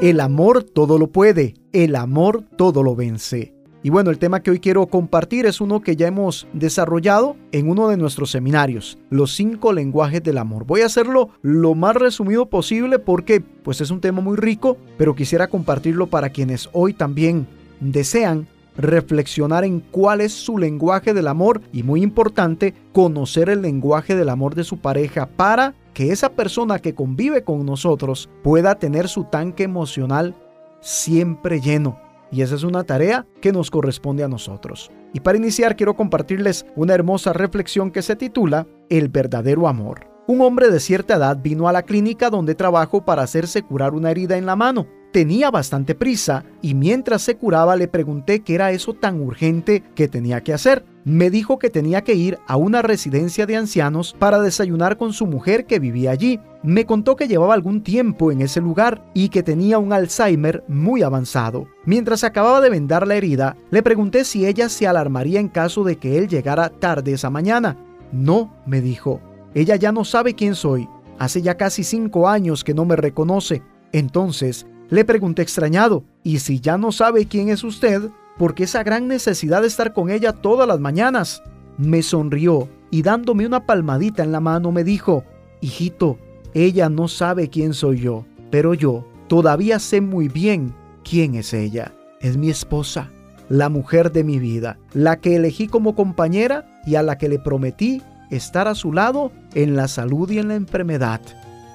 El amor todo lo puede, el amor todo lo vence. Y bueno, el tema que hoy quiero compartir es uno que ya hemos desarrollado en uno de nuestros seminarios, los cinco lenguajes del amor. Voy a hacerlo lo más resumido posible porque pues es un tema muy rico, pero quisiera compartirlo para quienes hoy también desean reflexionar en cuál es su lenguaje del amor y muy importante, conocer el lenguaje del amor de su pareja para que esa persona que convive con nosotros pueda tener su tanque emocional siempre lleno y esa es una tarea que nos corresponde a nosotros. Y para iniciar quiero compartirles una hermosa reflexión que se titula El verdadero amor. Un hombre de cierta edad vino a la clínica donde trabajo para hacerse curar una herida en la mano. Tenía bastante prisa y mientras se curaba le pregunté qué era eso tan urgente que tenía que hacer. Me dijo que tenía que ir a una residencia de ancianos para desayunar con su mujer que vivía allí. Me contó que llevaba algún tiempo en ese lugar y que tenía un Alzheimer muy avanzado. Mientras acababa de vendar la herida, le pregunté si ella se alarmaría en caso de que él llegara tarde esa mañana. No, me dijo. Ella ya no sabe quién soy. Hace ya casi cinco años que no me reconoce. Entonces, le pregunté extrañado, ¿y si ya no sabe quién es usted? ¿Por qué esa gran necesidad de estar con ella todas las mañanas? Me sonrió y dándome una palmadita en la mano me dijo, Hijito, ella no sabe quién soy yo, pero yo todavía sé muy bien quién es ella. Es mi esposa, la mujer de mi vida, la que elegí como compañera y a la que le prometí estar a su lado en la salud y en la enfermedad,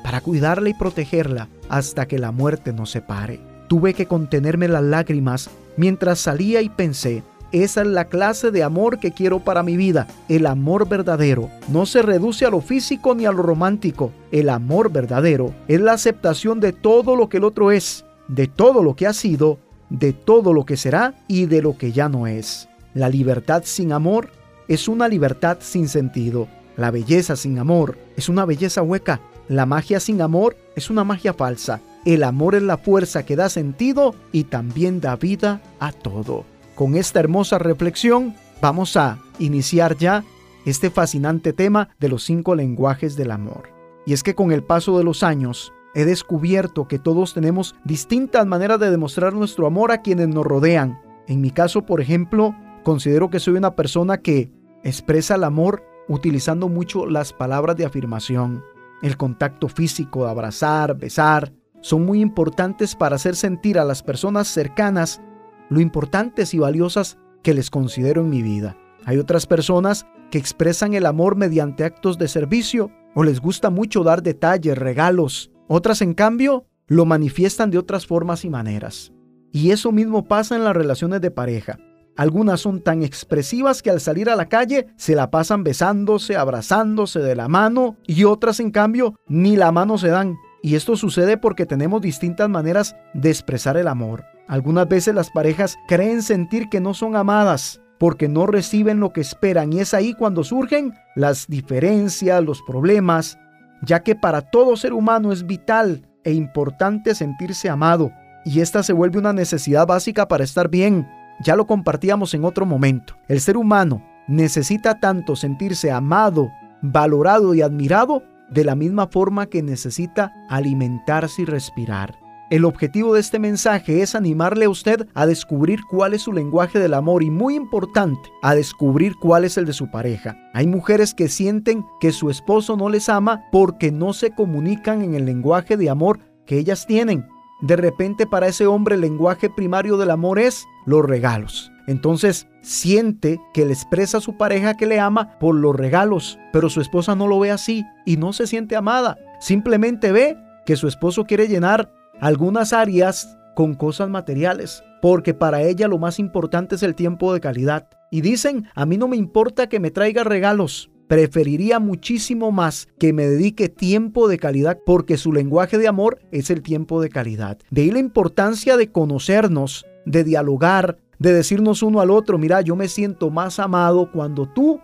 para cuidarla y protegerla hasta que la muerte nos separe. Tuve que contenerme las lágrimas mientras salía y pensé, esa es la clase de amor que quiero para mi vida. El amor verdadero no se reduce a lo físico ni a lo romántico. El amor verdadero es la aceptación de todo lo que el otro es, de todo lo que ha sido, de todo lo que será y de lo que ya no es. La libertad sin amor es una libertad sin sentido. La belleza sin amor es una belleza hueca. La magia sin amor es una magia falsa. El amor es la fuerza que da sentido y también da vida a todo. Con esta hermosa reflexión vamos a iniciar ya este fascinante tema de los cinco lenguajes del amor. Y es que con el paso de los años he descubierto que todos tenemos distintas maneras de demostrar nuestro amor a quienes nos rodean. En mi caso, por ejemplo, considero que soy una persona que expresa el amor utilizando mucho las palabras de afirmación. El contacto físico, abrazar, besar, son muy importantes para hacer sentir a las personas cercanas lo importantes y valiosas que les considero en mi vida. Hay otras personas que expresan el amor mediante actos de servicio o les gusta mucho dar detalles, regalos. Otras, en cambio, lo manifiestan de otras formas y maneras. Y eso mismo pasa en las relaciones de pareja. Algunas son tan expresivas que al salir a la calle se la pasan besándose, abrazándose de la mano y otras en cambio ni la mano se dan. Y esto sucede porque tenemos distintas maneras de expresar el amor. Algunas veces las parejas creen sentir que no son amadas porque no reciben lo que esperan y es ahí cuando surgen las diferencias, los problemas, ya que para todo ser humano es vital e importante sentirse amado y esta se vuelve una necesidad básica para estar bien, ya lo compartíamos en otro momento. El ser humano necesita tanto sentirse amado, valorado y admirado de la misma forma que necesita alimentarse y respirar. El objetivo de este mensaje es animarle a usted a descubrir cuál es su lenguaje del amor y muy importante, a descubrir cuál es el de su pareja. Hay mujeres que sienten que su esposo no les ama porque no se comunican en el lenguaje de amor que ellas tienen. De repente para ese hombre el lenguaje primario del amor es los regalos. Entonces siente que le expresa a su pareja que le ama por los regalos, pero su esposa no lo ve así y no se siente amada. Simplemente ve que su esposo quiere llenar algunas áreas con cosas materiales, porque para ella lo más importante es el tiempo de calidad. Y dicen, a mí no me importa que me traiga regalos, preferiría muchísimo más que me dedique tiempo de calidad porque su lenguaje de amor es el tiempo de calidad. De ahí la importancia de conocernos, de dialogar, de decirnos uno al otro, mira, yo me siento más amado cuando tú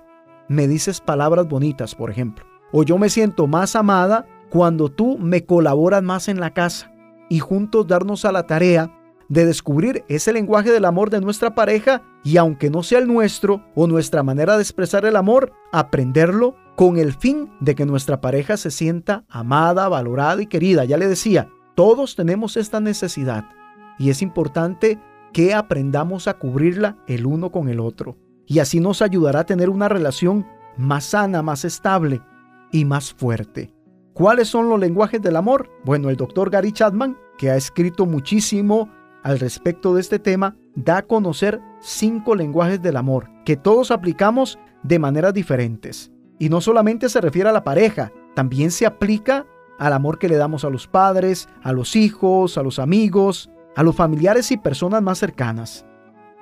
me dices palabras bonitas, por ejemplo. O yo me siento más amada cuando tú me colaboras más en la casa y juntos darnos a la tarea de descubrir ese lenguaje del amor de nuestra pareja y aunque no sea el nuestro o nuestra manera de expresar el amor, aprenderlo con el fin de que nuestra pareja se sienta amada, valorada y querida. Ya le decía, Todos tenemos esta necesidad y es importante que aprendamos a cubrirla el uno con el otro. Y así nos ayudará a tener una relación más sana, más estable y más fuerte. ¿Cuáles son los lenguajes del amor? Bueno, el doctor Gary Chapman, que ha escrito muchísimo al respecto de este tema, da a conocer cinco lenguajes del amor que todos aplicamos de maneras diferentes. Y no solamente se refiere a la pareja, también se aplica al amor que le damos a los padres, a los hijos, a los amigos, a los familiares y personas más cercanas.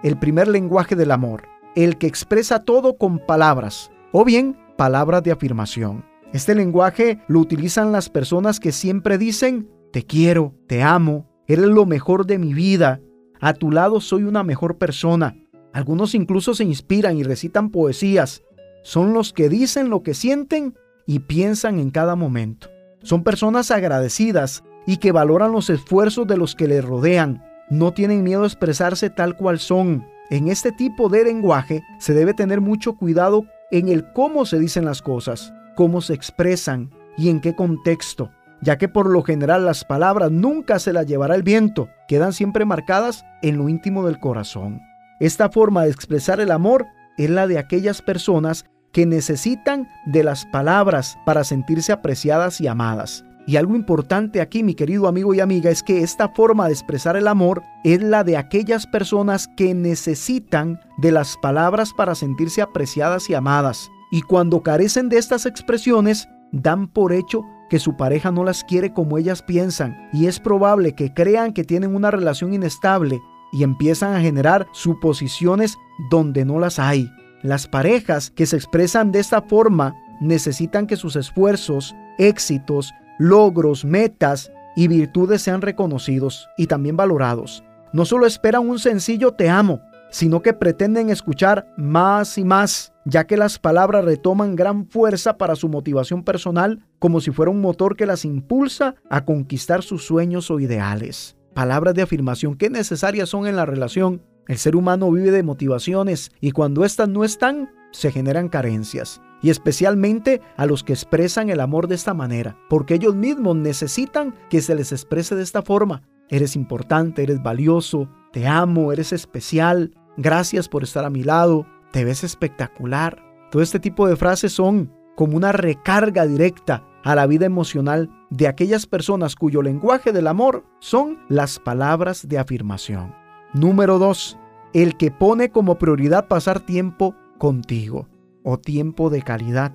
El primer lenguaje del amor, el que expresa todo con palabras, o bien palabras de afirmación. Este lenguaje lo utilizan las personas que siempre dicen, te quiero, te amo, eres lo mejor de mi vida, a tu lado soy una mejor persona. Algunos incluso se inspiran y recitan poesías. Son los que dicen lo que sienten y piensan en cada momento. Son personas agradecidas y que valoran los esfuerzos de los que les rodean. No tienen miedo a expresarse tal cual son. En este tipo de lenguaje se debe tener mucho cuidado en el cómo se dicen las cosas, cómo se expresan y en qué contexto, ya que por lo general las palabras nunca se las llevará el viento, quedan siempre marcadas en lo íntimo del corazón. Esta forma de expresar el amor es la de aquellas personas que necesitan de las palabras para sentirse apreciadas y amadas. Y algo importante aquí, mi querido amigo y amiga, es que esta forma de expresar el amor es la de aquellas personas que necesitan de las palabras para sentirse apreciadas y amadas. Y cuando carecen de estas expresiones, dan por hecho que su pareja no las quiere como ellas piensan. Y es probable que crean que tienen una relación inestable y empiezan a generar suposiciones donde no las hay. Las parejas que se expresan de esta forma necesitan que sus esfuerzos, éxitos, logros, metas y virtudes sean reconocidos y también valorados. No solo esperan un sencillo te amo, sino que pretenden escuchar más y más, ya que las palabras retoman gran fuerza para su motivación personal, como si fuera un motor que las impulsa a conquistar sus sueños o ideales. Palabras de afirmación que necesarias son en la relación. El ser humano vive de motivaciones y cuando éstas no están, se generan carencias y especialmente a los que expresan el amor de esta manera, porque ellos mismos necesitan que se les exprese de esta forma. Eres importante, eres valioso, te amo, eres especial, gracias por estar a mi lado, te ves espectacular. Todo este tipo de frases son como una recarga directa a la vida emocional de aquellas personas cuyo lenguaje del amor son las palabras de afirmación. Número 2. El que pone como prioridad pasar tiempo contigo o tiempo de calidad.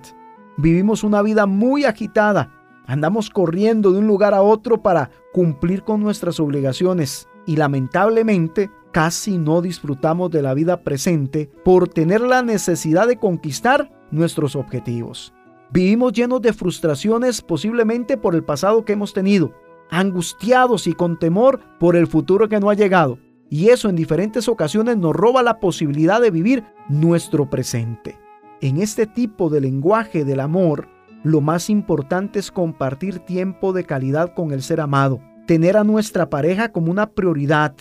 Vivimos una vida muy agitada. Andamos corriendo de un lugar a otro para cumplir con nuestras obligaciones y lamentablemente casi no disfrutamos de la vida presente por tener la necesidad de conquistar nuestros objetivos. Vivimos llenos de frustraciones posiblemente por el pasado que hemos tenido, angustiados y con temor por el futuro que no ha llegado. Y eso en diferentes ocasiones nos roba la posibilidad de vivir nuestro presente. En este tipo de lenguaje del amor, lo más importante es compartir tiempo de calidad con el ser amado, tener a nuestra pareja como una prioridad.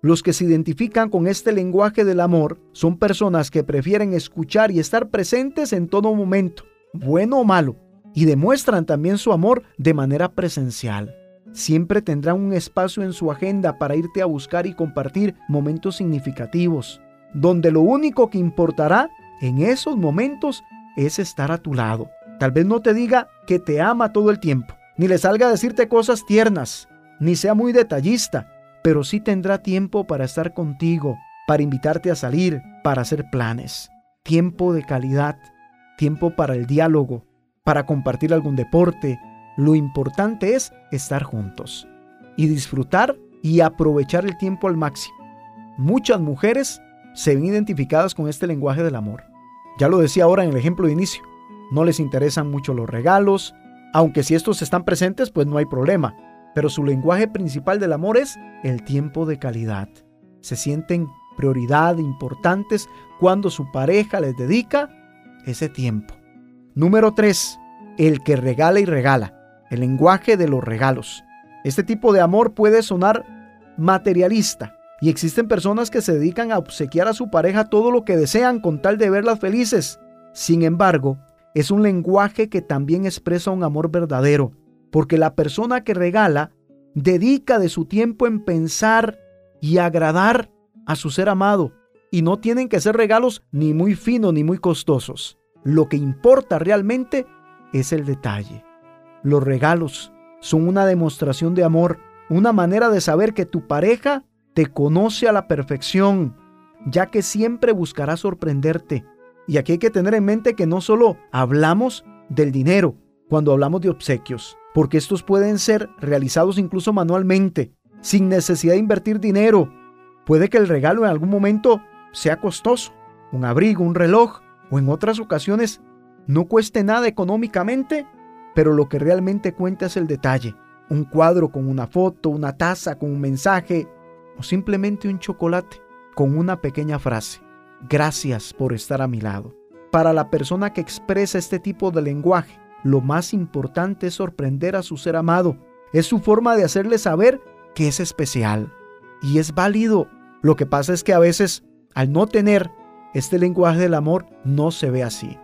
Los que se identifican con este lenguaje del amor son personas que prefieren escuchar y estar presentes en todo momento, bueno o malo, y demuestran también su amor de manera presencial. Siempre tendrán un espacio en su agenda para irte a buscar y compartir momentos significativos, donde lo único que importará en esos momentos es estar a tu lado. Tal vez no te diga que te ama todo el tiempo, ni le salga a decirte cosas tiernas, ni sea muy detallista, pero sí tendrá tiempo para estar contigo, para invitarte a salir, para hacer planes. Tiempo de calidad, tiempo para el diálogo, para compartir algún deporte. Lo importante es estar juntos y disfrutar y aprovechar el tiempo al máximo. Muchas mujeres se ven identificadas con este lenguaje del amor. Ya lo decía ahora en el ejemplo de inicio. No les interesan mucho los regalos, aunque si estos están presentes, pues no hay problema. Pero su lenguaje principal del amor es el tiempo de calidad. Se sienten prioridad importantes cuando su pareja les dedica ese tiempo. Número 3. El que regala y regala. El lenguaje de los regalos. Este tipo de amor puede sonar materialista, y existen personas que se dedican a obsequiar a su pareja todo lo que desean con tal de verlas felices. Sin embargo, es un lenguaje que también expresa un amor verdadero, porque la persona que regala dedica de su tiempo en pensar y agradar a su ser amado. Y no tienen que ser regalos ni muy finos ni muy costosos. Lo que importa realmente es el detalle. Los regalos son una demostración de amor, una manera de saber que tu pareja te conoce a la perfección, ya que siempre buscará sorprenderte. Y aquí hay que tener en mente que no solo hablamos del dinero cuando hablamos de obsequios, porque estos pueden ser realizados incluso manualmente, sin necesidad de invertir dinero. Puede que el regalo en algún momento sea costoso, un abrigo, un reloj, o en otras ocasiones no cueste nada económicamente, pero lo que realmente cuenta es el detalle. Un cuadro con una foto, una taza con un mensaje, o simplemente un chocolate con una pequeña frase. Gracias por estar a mi lado. Para la persona que expresa este tipo de lenguaje, lo más importante es sorprender a su ser amado. Es su forma de hacerle saber que es especial. Y es válido. Lo que pasa es que a veces, al no tener este lenguaje del amor, no se ve así.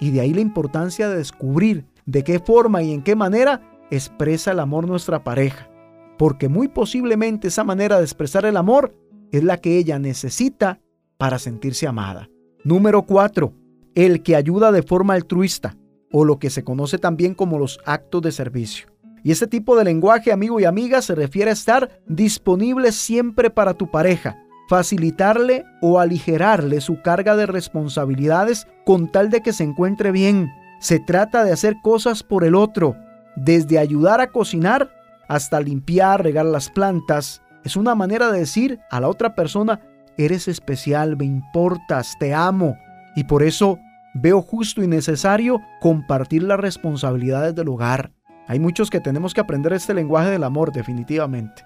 Y de ahí la importancia de descubrir de qué forma y en qué manera expresa el amor nuestra pareja. Porque muy posiblemente esa manera de expresar el amor es la que ella necesita para sentirse amada. Número 4. El que ayuda de forma altruista o lo que se conoce también como los actos de servicio. Y este tipo de lenguaje, amigo y amiga, se refiere a estar disponible siempre para tu pareja, facilitarle o aligerarle su carga de responsabilidades con tal de que se encuentre bien. Se trata de hacer cosas por el otro, desde ayudar a cocinar hasta limpiar, regar las plantas. Es una manera de decir a la otra persona, eres especial, me importas, te amo. Y por eso veo justo y necesario compartir las responsabilidades del hogar. Hay muchos que tenemos que aprender este lenguaje del amor definitivamente.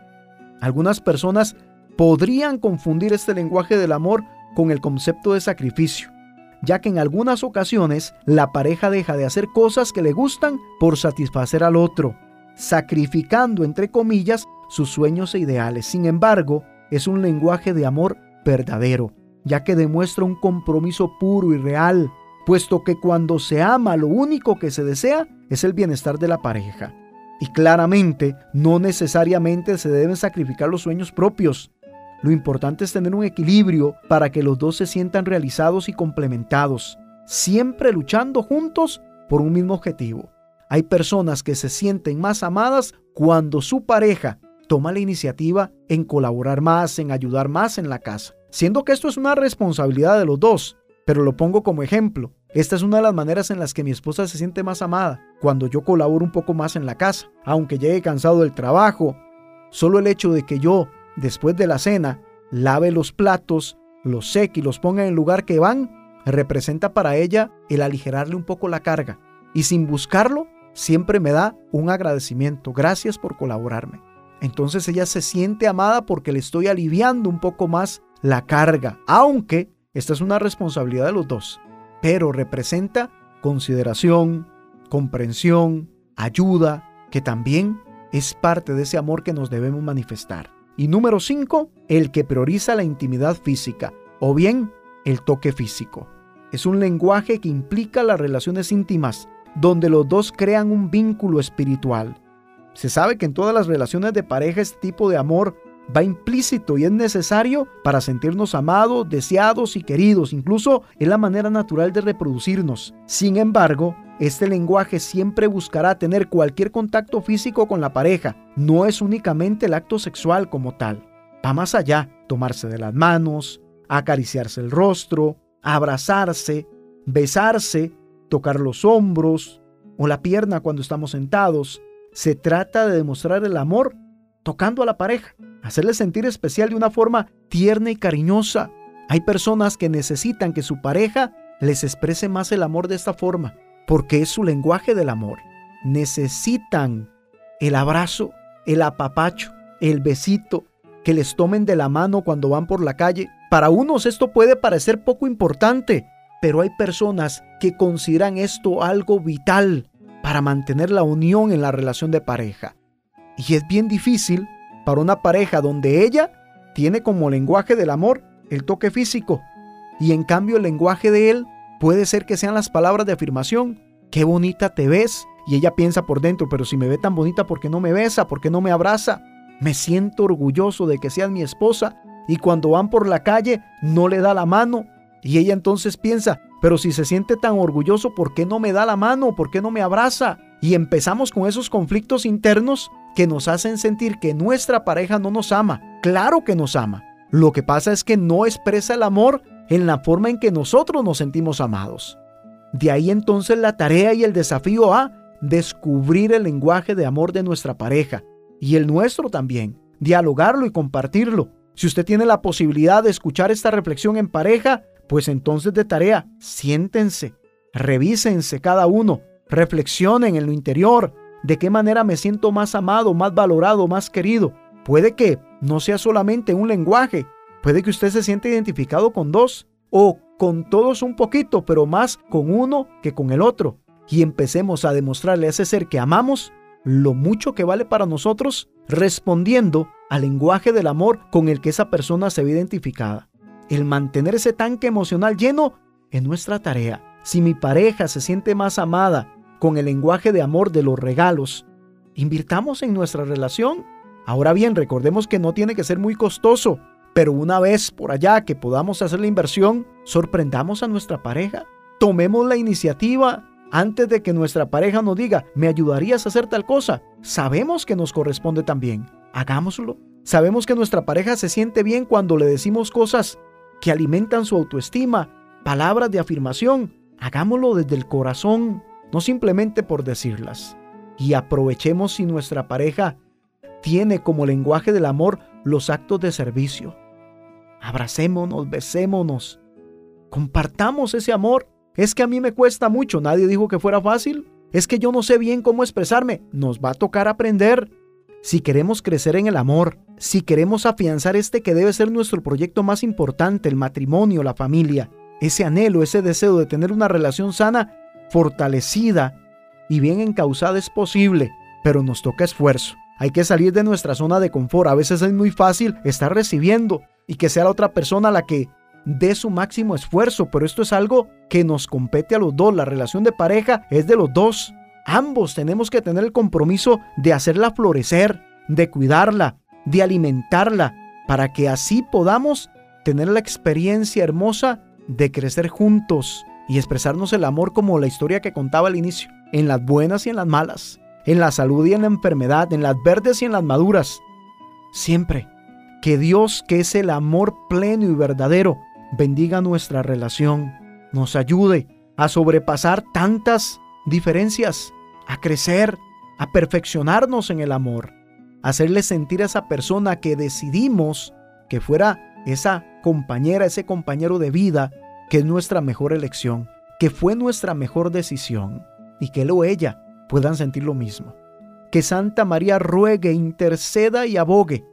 Algunas personas podrían confundir este lenguaje del amor con el concepto de sacrificio, ya que en algunas ocasiones la pareja deja de hacer cosas que le gustan por satisfacer al otro, sacrificando entre comillas sus sueños e ideales. Sin embargo, es un lenguaje de amor verdadero, ya que demuestra un compromiso puro y real, puesto que cuando se ama lo único que se desea es el bienestar de la pareja. Y claramente, no necesariamente se deben sacrificar los sueños propios. Lo importante es tener un equilibrio para que los dos se sientan realizados y complementados, siempre luchando juntos por un mismo objetivo. Hay personas que se sienten más amadas cuando su pareja toma la iniciativa en colaborar más, en ayudar más en la casa, siendo que esto es una responsabilidad de los dos, pero lo pongo como ejemplo. Esta es una de las maneras en las que mi esposa se siente más amada, cuando yo colaboro un poco más en la casa, aunque llegue cansado del trabajo. Solo el hecho de que yo, después de la cena, lave los platos, los seque y los ponga en el lugar que van, representa para ella el aligerarle un poco la carga. Y sin buscarlo, siempre me da un agradecimiento. Gracias por colaborarme. Entonces ella se siente amada porque le estoy aliviando un poco más la carga, aunque esta es una responsabilidad de los dos pero representa consideración, comprensión, ayuda, que también es parte de ese amor que nos debemos manifestar. Y número 5, el que prioriza la intimidad física o bien el toque físico. Es un lenguaje que implica las relaciones íntimas, donde los dos crean un vínculo espiritual. Se sabe que en todas las relaciones de pareja este tipo de amor va implícito y es necesario para sentirnos amados, deseados y queridos. Incluso es la manera natural de reproducirnos. Sin embargo, este lenguaje siempre buscará tener cualquier contacto físico con la pareja. No es únicamente el acto sexual como tal. Va más allá, tomarse de las manos, acariciarse el rostro, abrazarse, besarse, tocar los hombros o la pierna cuando estamos sentados. Se trata de demostrar el amor tocando a la pareja hacerle sentir especial de una forma tierna y cariñosa. Hay personas que necesitan que su pareja les exprese más el amor de esta forma, porque es su lenguaje del amor. Necesitan el abrazo, el apapacho, el besito, que les tomen de la mano cuando van por la calle. Para unos esto puede parecer poco importante, pero hay personas que consideran esto algo vital para mantener la unión en la relación de pareja. Y es bien difícil para una pareja donde ella tiene como lenguaje del amor el toque físico y en cambio el lenguaje de él puede ser que sean las palabras de afirmación. Qué bonita te ves Y ella piensa por dentro, pero si me ve tan bonita, ¿por qué no me besa? ¿Por qué no me abraza? Me siento orgulloso de que seas mi esposa. Y cuando van por la calle, no le da la mano. Y ella entonces piensa, pero si se siente tan orgulloso, ¿por qué no me da la mano? ¿Por qué no me abraza? Y empezamos con esos conflictos internos que nos hacen sentir que nuestra pareja no nos ama. Claro que nos ama. Lo que pasa es que no expresa el amor en la forma en que nosotros nos sentimos amados. De ahí entonces la tarea y el desafío a descubrir el lenguaje de amor de nuestra pareja y el nuestro también, dialogarlo y compartirlo. Si usted tiene la posibilidad de escuchar esta reflexión en pareja, pues entonces de tarea, siéntense, revísense cada uno, reflexionen en lo interior, de qué manera me siento más amado, más valorado, más querido. Puede que no sea solamente un lenguaje, puede que usted se siente identificado con dos o con todos un poquito, pero más con uno que con el otro. Y empecemos a demostrarle a ese ser que amamos lo mucho que vale para nosotros, respondiendo al lenguaje del amor con el que esa persona se ve identificada. El mantener ese tanque emocional lleno es nuestra tarea. Si mi pareja se siente más amada con el lenguaje de amor de los regalos, invirtamos en nuestra relación. Ahora bien, recordemos que no tiene que ser muy costoso, pero una vez por allá que podamos hacer la inversión, sorprendamos a nuestra pareja. Tomemos la iniciativa antes de que nuestra pareja nos diga, ¿me ayudarías a hacer tal cosa? Sabemos que nos corresponde también. Hagámoslo. Sabemos que nuestra pareja se siente bien cuando le decimos cosas que alimentan su autoestima, palabras de afirmación. Hagámoslo desde el corazón, no simplemente por decirlas. Y aprovechemos si nuestra pareja tiene como lenguaje del amor los actos de servicio. Abracémonos, besémonos, compartamos ese amor. Es que a mí me cuesta mucho, nadie dijo que fuera fácil. Es que yo no sé bien cómo expresarme, nos va a tocar aprender. Si queremos crecer en el amor, si queremos afianzar este que debe ser nuestro proyecto más importante, el matrimonio, la familia, ese anhelo, ese deseo de tener una relación sana, fortalecida y bien encausada es posible, pero nos toca esfuerzo. Hay que salir de nuestra zona de confort. A veces es muy fácil estar recibiendo y que sea la otra persona la que dé su máximo esfuerzo, pero esto es algo que nos compete a los dos. La relación de pareja es de los dos. Ambos tenemos que tener el compromiso de hacerla florecer, de cuidarla, de alimentarla, para que así podamos tener la experiencia hermosa de crecer juntos y expresarnos el amor como la historia que contaba al inicio, en las buenas y en las malas, en la salud y en la enfermedad, en las verdes y en las maduras. Siempre que Dios, que es el amor pleno y verdadero, bendiga nuestra relación, nos ayude a sobrepasar tantas diferencias a crecer, a perfeccionarnos en el amor, hacerle sentir a esa persona que decidimos que fuera esa compañera, ese compañero de vida, que es nuestra mejor elección, que fue nuestra mejor decisión, y que él o ella puedan sentir lo mismo. Que Santa María ruegue, interceda y abogue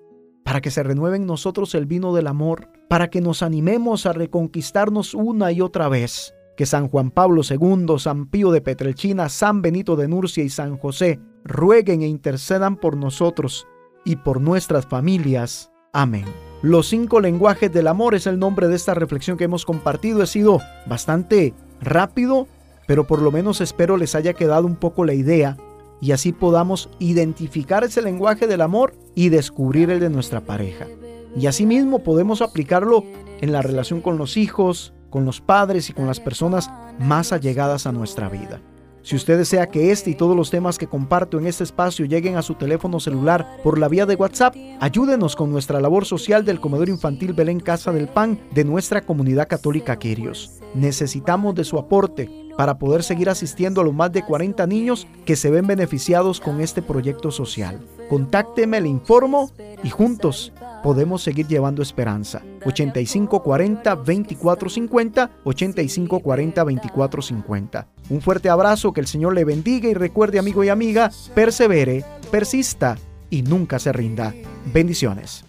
para que se renueve en nosotros el vino del amor, para que nos animemos a reconquistarnos una y otra vez que San Juan Pablo II, San Pío de Petrelchina, San Benito de Nurcia y San José rueguen e intercedan por nosotros y por nuestras familias. Amén. Los cinco lenguajes del amor es el nombre de esta reflexión que hemos compartido. He sido bastante rápido, pero por lo menos espero les haya quedado un poco la idea y así podamos identificar ese lenguaje del amor y descubrir el de nuestra pareja. Y asimismo podemos aplicarlo en la relación con los hijos, con los padres y con las personas más allegadas a nuestra vida. Si usted desea que este y todos los temas que comparto en este espacio lleguen a su teléfono celular por la vía de WhatsApp, ayúdenos con nuestra labor social del Comedor Infantil Belén Casa del Pan de nuestra comunidad católica Quirios. Necesitamos de su aporte para poder seguir asistiendo a los más de 40 niños que se ven beneficiados con este proyecto social. Contácteme, le informo y juntos podemos seguir llevando esperanza. 8540 2450 8540 2450. Un fuerte abrazo, que el Señor le bendiga y recuerde amigo y amiga, persevere, persista y nunca se rinda. Bendiciones.